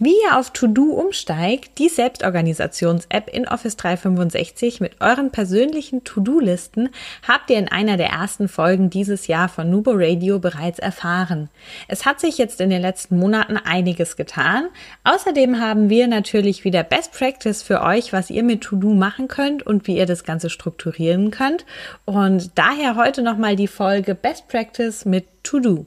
Wie ihr auf To-Do umsteigt, die Selbstorganisations-App in Office 365 mit euren persönlichen To-Do-Listen, habt ihr in einer der ersten Folgen dieses Jahr von Nubo Radio bereits erfahren. Es hat sich jetzt in den letzten Monaten einiges getan. Außerdem haben wir natürlich wieder Best Practice für euch, was ihr mit To-Do machen könnt und wie ihr das Ganze strukturieren könnt. Und daher heute nochmal die Folge Best Practice mit To-Do.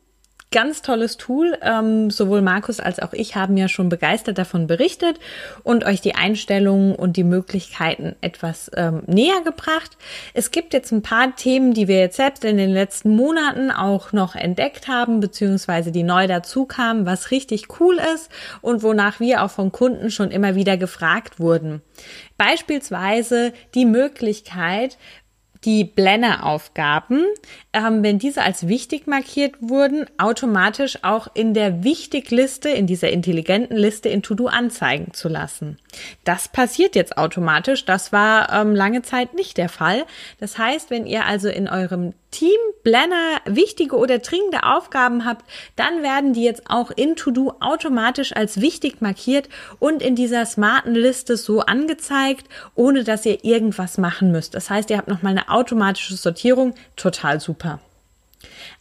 ganz tolles Tool. Ähm, sowohl Markus als auch ich haben ja schon begeistert davon berichtet und euch die Einstellungen und die Möglichkeiten etwas ähm, näher gebracht. Es gibt jetzt ein paar Themen, die wir jetzt selbst in den letzten Monaten auch noch entdeckt haben, beziehungsweise die neu dazu kamen, was richtig cool ist und wonach wir auch von Kunden schon immer wieder gefragt wurden. Beispielsweise die Möglichkeit, die Blender-Aufgaben, ähm, wenn diese als wichtig markiert wurden, automatisch auch in der Wichtigliste, in dieser intelligenten Liste in To-Do anzeigen zu lassen. Das passiert jetzt automatisch. Das war ähm, lange Zeit nicht der Fall. Das heißt, wenn ihr also in eurem Team Planner wichtige oder dringende Aufgaben habt, dann werden die jetzt auch in To-Do automatisch als wichtig markiert und in dieser smarten Liste so angezeigt, ohne dass ihr irgendwas machen müsst. Das heißt, ihr habt nochmal eine automatische Sortierung. Total super.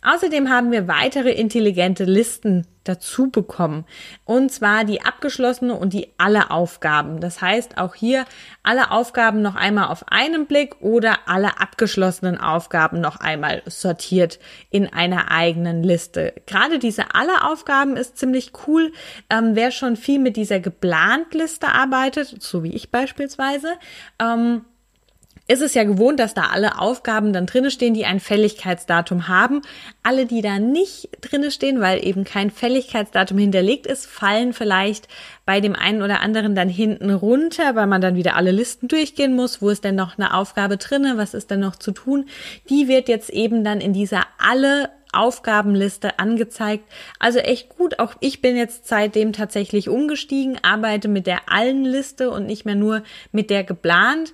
Außerdem haben wir weitere intelligente Listen dazu bekommen. Und zwar die abgeschlossene und die alle Aufgaben. Das heißt auch hier alle Aufgaben noch einmal auf einen Blick oder alle abgeschlossenen Aufgaben noch einmal sortiert in einer eigenen Liste. Gerade diese alle Aufgaben ist ziemlich cool. Ähm, wer schon viel mit dieser geplant Liste arbeitet, so wie ich beispielsweise, ähm, ist es ja gewohnt, dass da alle Aufgaben dann drinne stehen, die ein Fälligkeitsdatum haben. Alle, die da nicht drinne stehen, weil eben kein Fälligkeitsdatum hinterlegt ist, fallen vielleicht bei dem einen oder anderen dann hinten runter, weil man dann wieder alle Listen durchgehen muss. Wo ist denn noch eine Aufgabe drinne? Was ist denn noch zu tun? Die wird jetzt eben dann in dieser alle Aufgabenliste angezeigt. Also echt gut. Auch ich bin jetzt seitdem tatsächlich umgestiegen, arbeite mit der allen Liste und nicht mehr nur mit der geplant.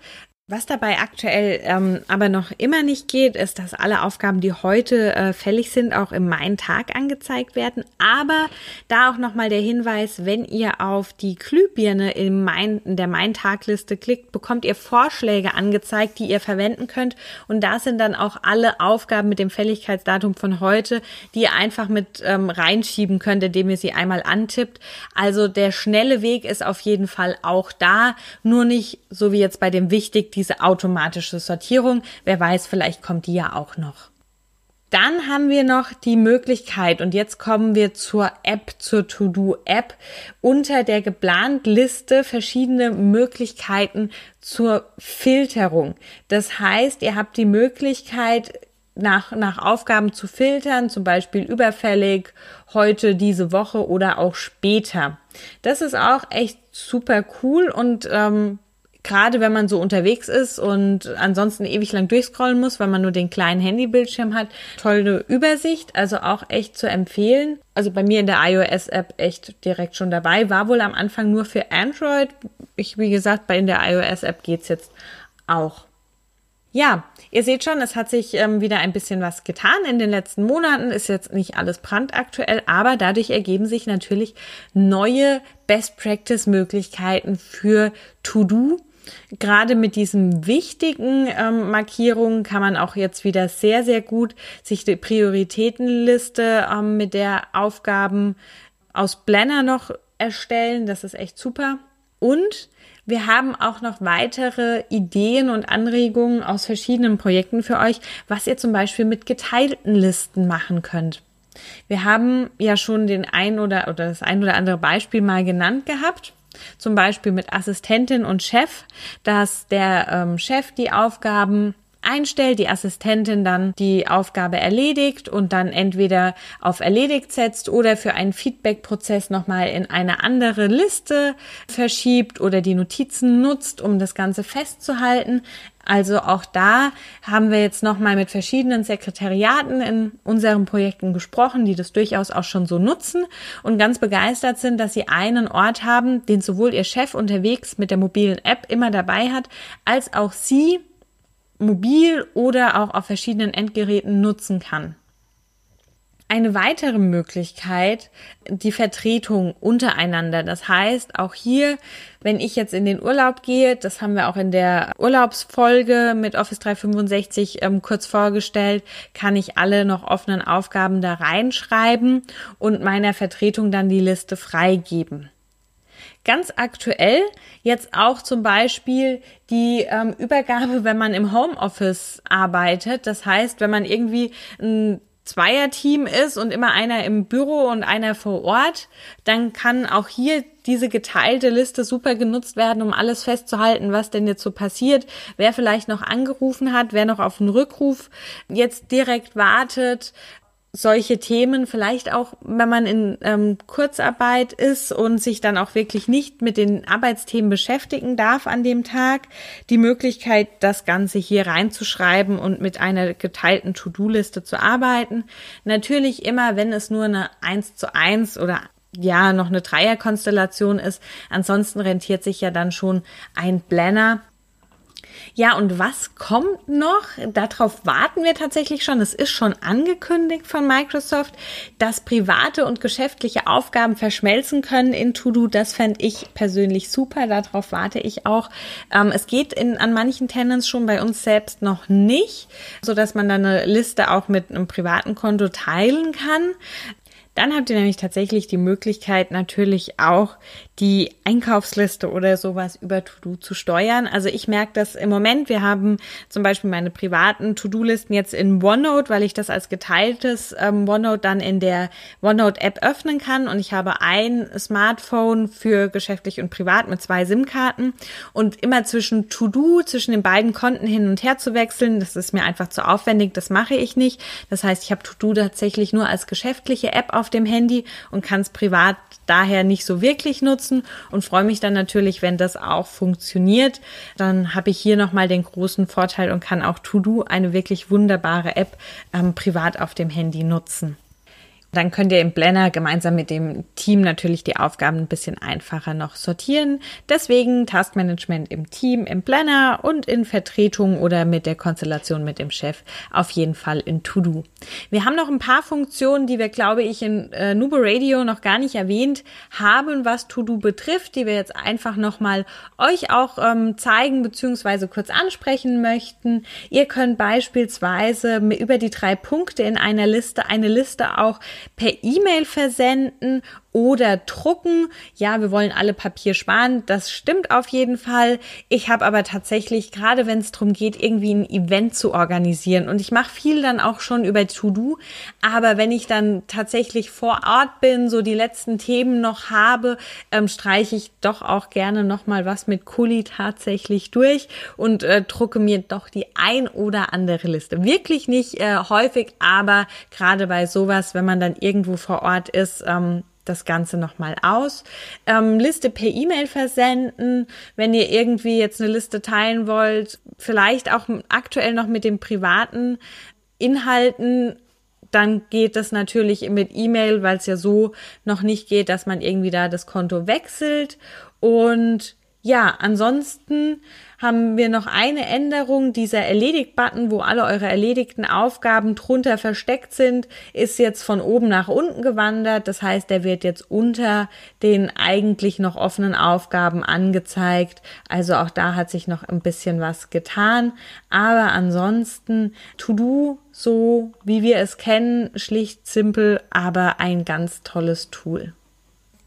Was dabei aktuell ähm, aber noch immer nicht geht, ist, dass alle Aufgaben, die heute äh, fällig sind, auch im Mein Tag angezeigt werden. Aber da auch nochmal der Hinweis, wenn ihr auf die Glühbirne im mein, in der Mein Tag Liste klickt, bekommt ihr Vorschläge angezeigt, die ihr verwenden könnt. Und da sind dann auch alle Aufgaben mit dem Fälligkeitsdatum von heute, die ihr einfach mit ähm, reinschieben könnt, indem ihr sie einmal antippt. Also der schnelle Weg ist auf jeden Fall auch da, nur nicht so wie jetzt bei dem wichtig diese automatische Sortierung. Wer weiß, vielleicht kommt die ja auch noch. Dann haben wir noch die Möglichkeit, und jetzt kommen wir zur App, zur To-Do-App, unter der geplant Liste verschiedene Möglichkeiten zur Filterung. Das heißt, ihr habt die Möglichkeit, nach, nach Aufgaben zu filtern, zum Beispiel überfällig, heute, diese Woche oder auch später. Das ist auch echt super cool und ähm, gerade wenn man so unterwegs ist und ansonsten ewig lang durchscrollen muss, weil man nur den kleinen Handybildschirm hat, tolle Übersicht, also auch echt zu empfehlen. Also bei mir in der iOS-App echt direkt schon dabei, war wohl am Anfang nur für Android. Ich, wie gesagt, bei in der iOS-App geht's jetzt auch. Ja, ihr seht schon, es hat sich ähm, wieder ein bisschen was getan in den letzten Monaten. Ist jetzt nicht alles brandaktuell, aber dadurch ergeben sich natürlich neue Best Practice Möglichkeiten für To-Do Gerade mit diesen wichtigen ähm, Markierungen kann man auch jetzt wieder sehr, sehr gut sich die Prioritätenliste ähm, mit der Aufgaben aus Blender noch erstellen. Das ist echt super. Und wir haben auch noch weitere Ideen und Anregungen aus verschiedenen Projekten für euch, was ihr zum Beispiel mit geteilten Listen machen könnt. Wir haben ja schon den ein oder, oder das ein oder andere Beispiel mal genannt gehabt zum Beispiel mit Assistentin und Chef, dass der ähm, Chef die Aufgaben einstellt, die Assistentin dann die Aufgabe erledigt und dann entweder auf erledigt setzt oder für einen Feedback-Prozess nochmal in eine andere Liste verschiebt oder die Notizen nutzt, um das Ganze festzuhalten. Also auch da haben wir jetzt nochmal mit verschiedenen Sekretariaten in unseren Projekten gesprochen, die das durchaus auch schon so nutzen und ganz begeistert sind, dass sie einen Ort haben, den sowohl ihr Chef unterwegs mit der mobilen App immer dabei hat, als auch sie mobil oder auch auf verschiedenen Endgeräten nutzen kann. Eine weitere Möglichkeit, die Vertretung untereinander. Das heißt, auch hier, wenn ich jetzt in den Urlaub gehe, das haben wir auch in der Urlaubsfolge mit Office 365 ähm, kurz vorgestellt, kann ich alle noch offenen Aufgaben da reinschreiben und meiner Vertretung dann die Liste freigeben. Ganz aktuell jetzt auch zum Beispiel die ähm, Übergabe, wenn man im Homeoffice arbeitet. Das heißt, wenn man irgendwie ein Zweierteam ist und immer einer im Büro und einer vor Ort, dann kann auch hier diese geteilte Liste super genutzt werden, um alles festzuhalten, was denn jetzt so passiert, wer vielleicht noch angerufen hat, wer noch auf einen Rückruf jetzt direkt wartet, solche Themen, vielleicht auch, wenn man in ähm, Kurzarbeit ist und sich dann auch wirklich nicht mit den Arbeitsthemen beschäftigen darf an dem Tag, die Möglichkeit, das Ganze hier reinzuschreiben und mit einer geteilten To-Do-Liste zu arbeiten. Natürlich immer, wenn es nur eine 1 zu 1 oder ja, noch eine Dreierkonstellation ist. Ansonsten rentiert sich ja dann schon ein Planner ja, und was kommt noch? Darauf warten wir tatsächlich schon. Es ist schon angekündigt von Microsoft, dass private und geschäftliche Aufgaben verschmelzen können in To-Do. Das fände ich persönlich super. Darauf warte ich auch. Ähm, es geht in, an manchen Tenants schon bei uns selbst noch nicht, so dass man dann eine Liste auch mit einem privaten Konto teilen kann. Dann habt ihr nämlich tatsächlich die Möglichkeit, natürlich auch die Einkaufsliste oder sowas über To-Do zu steuern. Also ich merke das im Moment. Wir haben zum Beispiel meine privaten To-Do-Listen jetzt in OneNote, weil ich das als geteiltes ähm, OneNote dann in der OneNote-App öffnen kann. Und ich habe ein Smartphone für geschäftlich und privat mit zwei SIM-Karten. Und immer zwischen To-Do, zwischen den beiden Konten hin und her zu wechseln, das ist mir einfach zu aufwendig. Das mache ich nicht. Das heißt, ich habe To-Do tatsächlich nur als geschäftliche App auf dem Handy und kann es privat daher nicht so wirklich nutzen und freue mich dann natürlich, wenn das auch funktioniert. Dann habe ich hier nochmal den großen Vorteil und kann auch To-Do, eine wirklich wunderbare App, ähm, privat auf dem Handy nutzen. Dann könnt ihr im Planner gemeinsam mit dem Team natürlich die Aufgaben ein bisschen einfacher noch sortieren. Deswegen Taskmanagement im Team, im Planner und in Vertretung oder mit der Konstellation mit dem Chef auf jeden Fall in To-Do. Wir haben noch ein paar Funktionen, die wir, glaube ich, in äh, Nubo Radio noch gar nicht erwähnt haben, was To-Do betrifft, die wir jetzt einfach nochmal euch auch ähm, zeigen bzw. kurz ansprechen möchten. Ihr könnt beispielsweise über die drei Punkte in einer Liste eine Liste auch per E-Mail versenden oder drucken. Ja, wir wollen alle Papier sparen. Das stimmt auf jeden Fall. Ich habe aber tatsächlich, gerade wenn es darum geht, irgendwie ein Event zu organisieren und ich mache viel dann auch schon über To-Do, aber wenn ich dann tatsächlich vor Ort bin, so die letzten Themen noch habe, ähm, streiche ich doch auch gerne nochmal was mit Kuli tatsächlich durch und äh, drucke mir doch die ein oder andere Liste. Wirklich nicht äh, häufig, aber gerade bei sowas, wenn man dann irgendwo vor Ort ist, ähm, das Ganze nochmal aus. Ähm, Liste per E-Mail versenden, wenn ihr irgendwie jetzt eine Liste teilen wollt, vielleicht auch aktuell noch mit den privaten Inhalten dann geht das natürlich mit E-Mail, weil es ja so noch nicht geht, dass man irgendwie da das Konto wechselt. Und ja, ansonsten haben wir noch eine Änderung. Dieser Erledigt-Button, wo alle eure erledigten Aufgaben drunter versteckt sind, ist jetzt von oben nach unten gewandert. Das heißt, der wird jetzt unter den eigentlich noch offenen Aufgaben angezeigt. Also auch da hat sich noch ein bisschen was getan. Aber ansonsten To-Do, so wie wir es kennen, schlicht, simpel, aber ein ganz tolles Tool.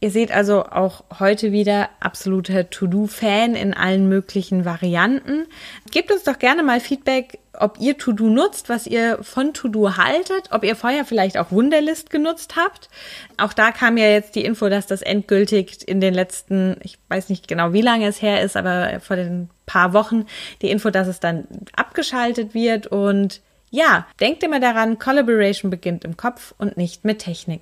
Ihr seht also auch heute wieder absoluter To-Do-Fan in allen möglichen Varianten. Gebt uns doch gerne mal Feedback, ob ihr To-Do nutzt, was ihr von To-Do haltet, ob ihr vorher vielleicht auch Wunderlist genutzt habt. Auch da kam ja jetzt die Info, dass das endgültig in den letzten, ich weiß nicht genau, wie lange es her ist, aber vor den paar Wochen die Info, dass es dann abgeschaltet wird und ja, denkt immer daran, Collaboration beginnt im Kopf und nicht mit Technik.